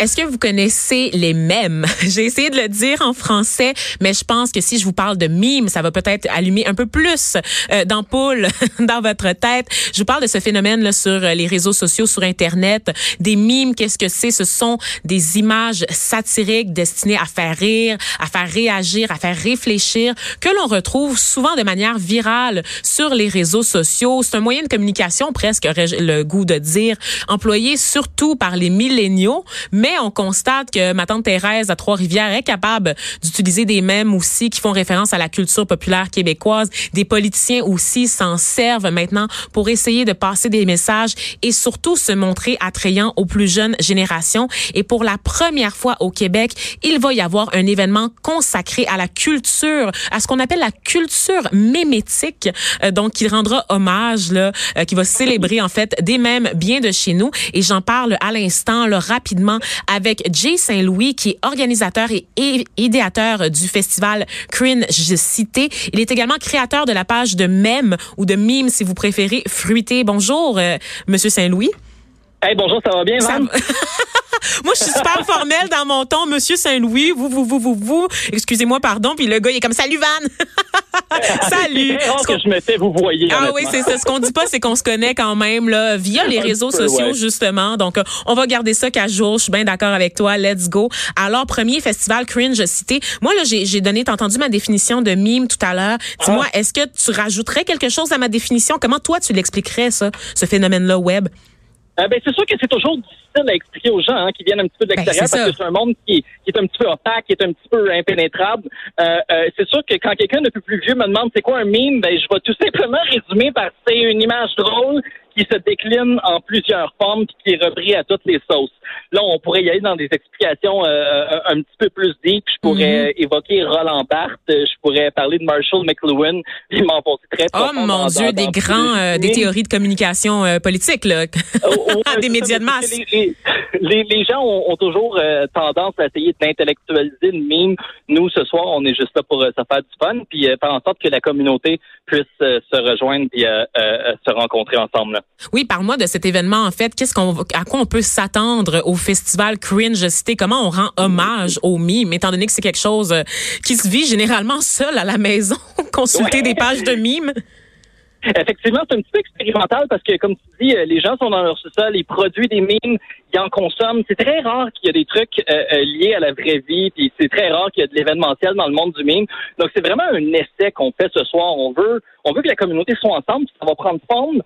Est-ce que vous connaissez les mèmes? J'ai essayé de le dire en français, mais je pense que si je vous parle de mimes, ça va peut-être allumer un peu plus euh, d'ampoules dans votre tête. Je vous parle de ce phénomène là sur les réseaux sociaux, sur Internet. Des mimes, qu'est-ce que c'est? Ce sont des images satiriques destinées à faire rire, à faire réagir, à faire réfléchir, que l'on retrouve souvent de manière virale sur les réseaux sociaux. C'est un moyen de communication presque, le goût de dire, employé surtout par les milléniaux, mais on constate que ma tante Thérèse à Trois-Rivières est capable d'utiliser des mèmes aussi qui font référence à la culture populaire québécoise. Des politiciens aussi s'en servent maintenant pour essayer de passer des messages et surtout se montrer attrayant aux plus jeunes générations. Et pour la première fois au Québec, il va y avoir un événement consacré à la culture, à ce qu'on appelle la culture mémétique, euh, donc qui rendra hommage, là, euh, qui va célébrer en fait des mèmes bien de chez nous. Et j'en parle à l'instant, rapidement, avec Jay Saint-Louis, qui est organisateur et idéateur du festival Cringe Cité. Il est également créateur de la page de mèmes ou de mimes, si vous préférez, fruité. Bonjour, euh, Monsieur Saint-Louis. Hey, bonjour, ça va bien, Van? Moi, je suis super formelle dans mon ton. Monsieur Saint-Louis, vous, vous, vous, vous, vous. Excusez-moi, pardon. Puis le gars, il est comme, salut, Van. salut. Ce que je me fais, vous voyez. Ah oui, c'est ça. Ce qu'on dit pas, c'est qu'on se connaît quand même, là, via les réseaux sociaux, justement. Donc, euh, on va garder ça qu'à jour. Je suis bien d'accord avec toi. Let's go. Alors, premier festival cringe cité. Moi, là, j'ai donné, t'as entendu ma définition de mime tout à l'heure. Dis-moi, ah. est-ce que tu rajouterais quelque chose à ma définition? Comment toi, tu l'expliquerais, ça, ce phénomène-là web? Euh, ben, c'est sûr que c'est toujours difficile à expliquer aux gens hein, qui viennent un petit peu de ben, l'extérieur parce que c'est un monde qui, qui, est un petit peu opaque, qui est un petit peu impénétrable. Euh, euh, c'est sûr que quand quelqu'un de plus vieux me demande c'est quoi un meme, ben, je vais tout simplement résumer par c'est une image drôle qui se décline en plusieurs formes puis qui est repris à toutes les sauces. Là, on pourrait y aller dans des explications euh, euh, un petit peu plus deep. Je pourrais mhm. évoquer Roland Barthes, je pourrais parler de Marshall McLuhan, puis m'enfoncer très Oh mon Dieu, des grands, euh, des théories de communication politique, là, oh, des médias de masse. Les, les, gens ont, toujours tendance à essayer d'intellectualiser une mime. Nous, ce soir, on est juste là pour se faire du fun, puis faire en sorte que la communauté puisse se rejoindre puis se rencontrer ensemble. Oui, parle-moi de cet événement en fait. Qu'est-ce qu'on, à quoi on peut s'attendre au festival Cringe Cité? Comment on rend hommage aux mimes, étant donné que c'est quelque chose euh, qui se vit généralement seul à la maison, consulter des pages de mimes? Effectivement, c'est un petit peu expérimental parce que, comme tu dis, euh, les gens sont dans leur sous-sol, ils produisent des mimes, ils en consomment. C'est très rare qu'il y ait des trucs euh, euh, liés à la vraie vie, puis c'est très rare qu'il y ait de l'événementiel dans le monde du mime. Donc, c'est vraiment un essai qu'on fait ce soir. On veut, on veut que la communauté soit ensemble. Ça va prendre forme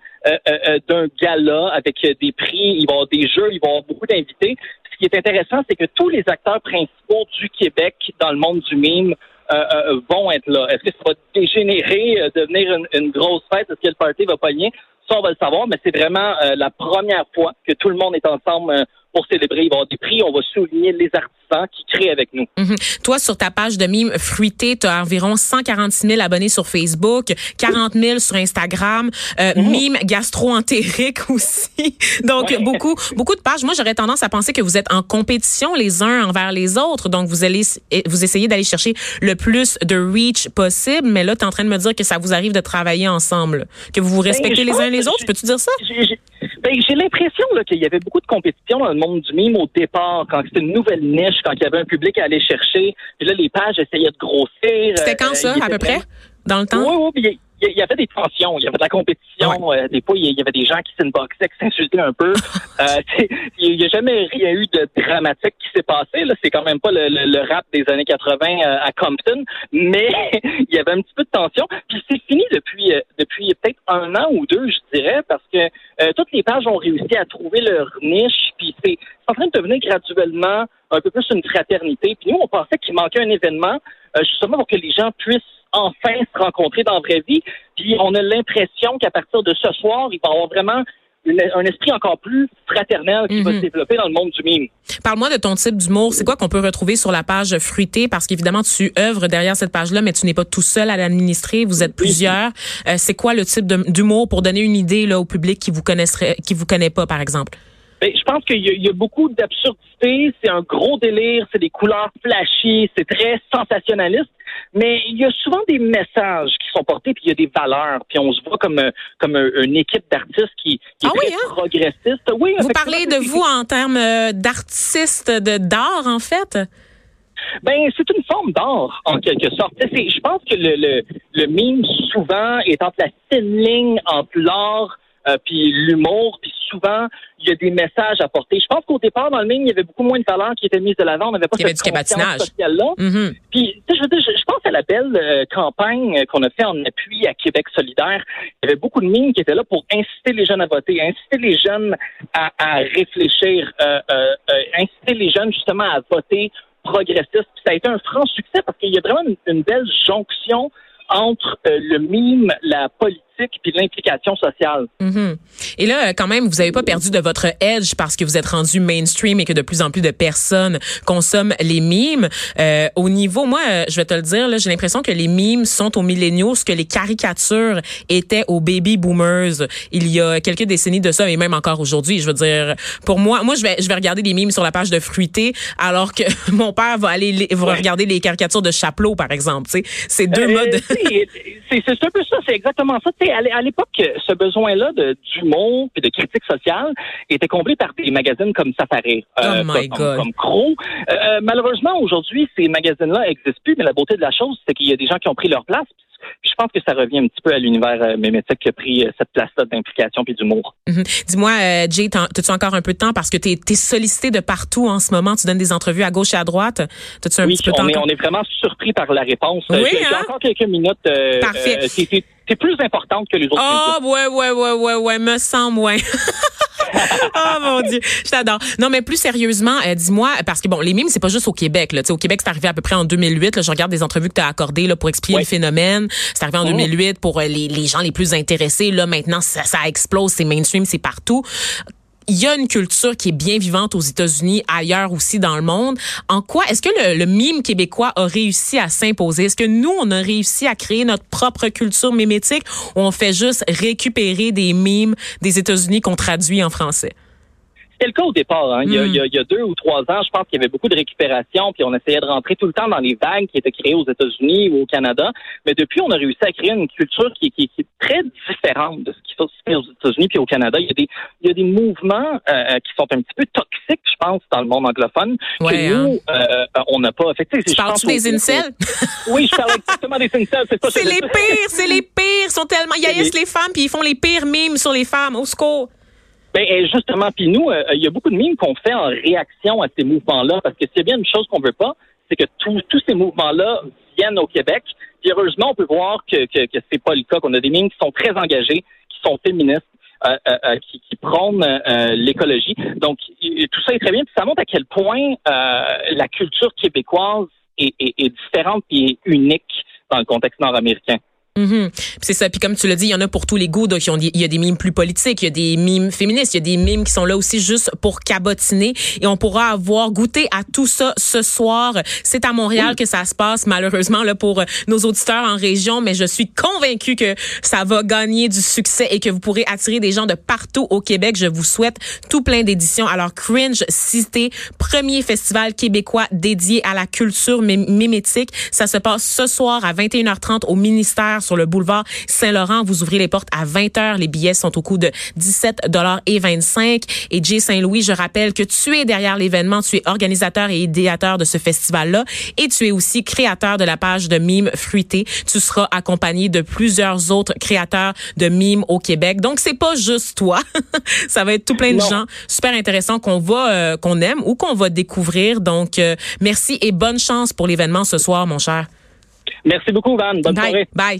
d'un gala avec des prix, il va y avoir des jeux, il va y avoir beaucoup d'invités. Ce qui est intéressant, c'est que tous les acteurs principaux du Québec dans le monde du mime euh, euh, vont être là. Est-ce que ça va dégénérer, euh, devenir une, grosse fête? Est-ce que le party va pas pogner? Ça, on va le savoir, mais c'est vraiment la première fois que tout le monde est ensemble pour célébrer. Il va y avoir des prix. On va souligner les artisans qui créent avec nous. Mhm. Toi, sur ta page de mime fruité, tu as environ 146 000 abonnés sur Facebook, 40 000 sur Instagram, euh, mhm. mime gastro-entérique aussi. Donc, beaucoup, beaucoup de pages. Moi, j'aurais tendance à penser que vous êtes en compétition les uns envers les autres. Donc, vous allez, vous essayez d'aller chercher le plus de reach possible. Mais là, tu es en train de me dire que ça vous arrive de travailler ensemble, que vous vous ben, respectez les uns les autres. Peux-tu dire ça? Ben, j'ai l'impression qu'il y avait beaucoup de compétition dans le monde du mime au départ, quand c'était une nouvelle niche, quand il y avait un public à aller chercher. Puis là, les pages essayaient de grossir. C'était quand euh, ça, à peu près? Dans le temps? Oui, oui il y avait des tensions, il y avait de la compétition. Euh, des fois, il y avait des gens qui s'inboxaient, qui s'insultaient un peu. euh, il n'y a jamais rien eu de dramatique qui s'est passé. Là, c'est quand même pas le, rap des années 80 euh, à Compton, mais il y avait un petit peu de tension. Puis c'est fini depuis euh, depuis peut-être un an ou deux, je dirais, parce que toutes les pages ont réussi à trouver leur niche. Puis c'est en train de devenir graduellement un peu plus une fraternité. Puis nous, on pensait qu'il manquait un événement justement pour que les gens puissent enfin se rencontrer dans la vraie vie. Puis on a l'impression qu'à partir de ce soir, il va y avoir vraiment un esprit encore plus fraternel qui va se mhm. développer dans le monde du mime. Parle-moi de ton type d'humour. C'est quoi qu'on peut retrouver sur la page fruitée? Parce qu'évidemment, tu œuvres derrière cette page-là, mais tu n'es pas tout seul à l'administrer. Vous êtes plusieurs. Euh, c'est quoi le type d'humour pour donner une idée là, au public qui vous qui vous connaît pas, par exemple? Ben, je pense qu'il y, a beaucoup d'absurdité. C'est un gros délire. C'est des couleurs flashy. C'est très sensationnaliste. Mais il y a souvent des messages qui sont portés, puis il y a des valeurs, puis on se voit comme euh, comme une équipe d'artistes qui, qui ah est oui, très hein? progressiste. Oui, vous parlez de vous en termes euh, d'artistes de d'art, en fait? Ben, c'est une forme d'art, en quelque sorte. Je pense que le, le, le mime, souvent, est entre la fine ligne entre l'art euh, puis l'humour, souvent, il y a des messages à porter. Je pense qu'au départ, dans le mime, il y avait beaucoup moins de talents qui étaient mis de l'avant. On n'avait pas il y cette cabotinage. sociale-là. Mm-hmm. Puis, je, je, pense à la belle euh, campagne qu'on a fait en appui à Québec solidaire. Il y avait beaucoup de mimes qui étaient là pour inciter les jeunes à voter, inciter les jeunes à, à réfléchir, euh, euh, euh inciter les jeunes justement à voter progressiste. Puis ça a été un franc succès parce qu'il y a vraiment une, une belle jonction entre euh, le mime, la politique puis l'implication sociale. Mm-hmm. Et là, quand même, vous n'avez pas perdu de votre edge parce que vous êtes rendu mainstream et que de plus en plus de personnes consomment les mimes. Euh, au niveau, moi, euh, je vais te le dire, j'ai l'impression que les mimes sont aux milléniaux ce que les caricatures étaient aux baby boomers il y a quelques décennies de ça et même encore aujourd'hui. Je veux dire, pour moi, moi, je vais, je vais regarder des mimes sur la page de Fruité alors que mon père va aller va regarder les caricatures de Chapelot, par exemple. C'est deux modes. C'est un peu ça, c'est exactement ça à l'époque, ce besoin-là d'humour et de critique sociale était comblé par des magazines comme Safari, euh, oh comme, comme, Crow. Euh, malheureusement, aujourd'hui, ces magazines-là n'existent plus, mais la beauté de la chose, c'est qu'il y a des gens qui ont pris leur place. Je pense que ça revient un petit peu à l'univers euh, mémétique qui a pris cette place-là d'implication puis d'humour. Mm-hmm. Dis-moi, Jay, as-tu encore un peu de temps? Parce que tu es, sollicité de partout en ce moment. Tu donnes des entrevues à gauche et à droite. As-tu un oui, petit peu de temps? On est, on est vraiment surpris par la réponse. Oui, J'ai hein? encore quelques minutes. Parfait c'est plus importante que les autres. Ah, oh, ouais, ouais, ouais, ouais, ouais, me semble, ouais. oh mon dieu, je t'adore. Non mais plus sérieusement, euh, dis-moi parce que bon, les mimes c'est pas juste au Québec là, tu sais au Québec c'est arrivé à peu près en 2008 là, je regarde des entrevues que tu as accordées là pour expliquer le phénomène. C'est arrivé en 2008 pour euh, les, les gens les plus intéressés là. Maintenant ça, ça explose, c'est mainstream, c'est partout il y a une culture qui est bien vivante aux États-Unis, ailleurs aussi dans le monde. En quoi est-ce que le, le, mime québécois a réussi à s'imposer? Est-ce que nous, on a réussi à créer notre propre culture mimétique ou on fait juste récupérer des mimes des États-Unis qu'on traduit en français? C'était le cas au départ. Hein. Il, y a, il, y a, deux ou trois ans, je pense qu'il y avait beaucoup de récupération, puis on essayait de rentrer tout le temps dans les vagues qui étaient créées aux États-Unis ou au Canada. Mais depuis, on a réussi à créer une culture qui, qui, qui est très différente de ce qui se fait aux États-Unis puis au Canada. Il y a des, il y a des mouvements euh, qui sont un petit peu toxiques, je pense, dans le monde anglophone, que nous, hein. euh, on n'a pas. Fait, tu parles-tu des incels? oui, je parle exactement des incels. C'est, c'est les pires, c'est les pires. Ils sont tellement, ils haïssent les femmes puis ils font les pires mimes sur les femmes. Au secours. Ben justement, puis nous, euh, il y a beaucoup de mimes qu'on fait en réaction à ces mouvements-là, parce que c'est bien une chose qu'on veut pas, c'est que tous ces mouvements-là viennent au Québec. Puis heureusement, on peut voir que que, que c'est pas le cas, qu'on a des mimes qui sont très engagés, qui sont féministes. Euh, euh, qui, qui prônent l'écologie. Donc, tout ça est très bien. Puis ça montre à quel point la culture québécoise est, est, est différente et unique dans le contexte nord-américain. Mm C'est ça. Puis comme tu l'as dit, il y en a pour tous les goûts. Donc, il y a des mimes plus politiques, il y a des mimes féministes, il y a des mimes qui sont là aussi juste pour cabotiner. Et on pourra avoir goûté à tout ça ce soir. C'est à Montréal que ça se passe, malheureusement, là, pour euh, nos auditeurs en région. Mais je suis convaincue que ça va gagner du succès et que vous pourrez attirer des gens de partout au Québec. Je vous souhaite tout plein d'éditions. Alors, Cringe Cité, premier festival québécois dédié à la culture mimétique. Ça se passe ce soir à 21h30 au ministère sur le boulevard Saint-Laurent. Vous ouvrez les portes à 20 heures. Les billets sont au coût de 17 dollars et 25. Et Jay Saint-Louis, je rappelle que tu es derrière l'événement. Tu es organisateur et idéateur de ce festival-là. Et tu es aussi créateur de la page de mimes fruité. Tu seras accompagné de plusieurs autres créateurs de mimes au Québec. Donc, c'est pas juste toi. Ça va être tout plein de gens super intéressants qu'on va, euh, qu'on aime ou qu'on va découvrir. Donc, euh, merci et bonne chance pour l'événement ce soir, mon cher. Merci beaucoup, Van. Bonne Bye. soirée. Bye.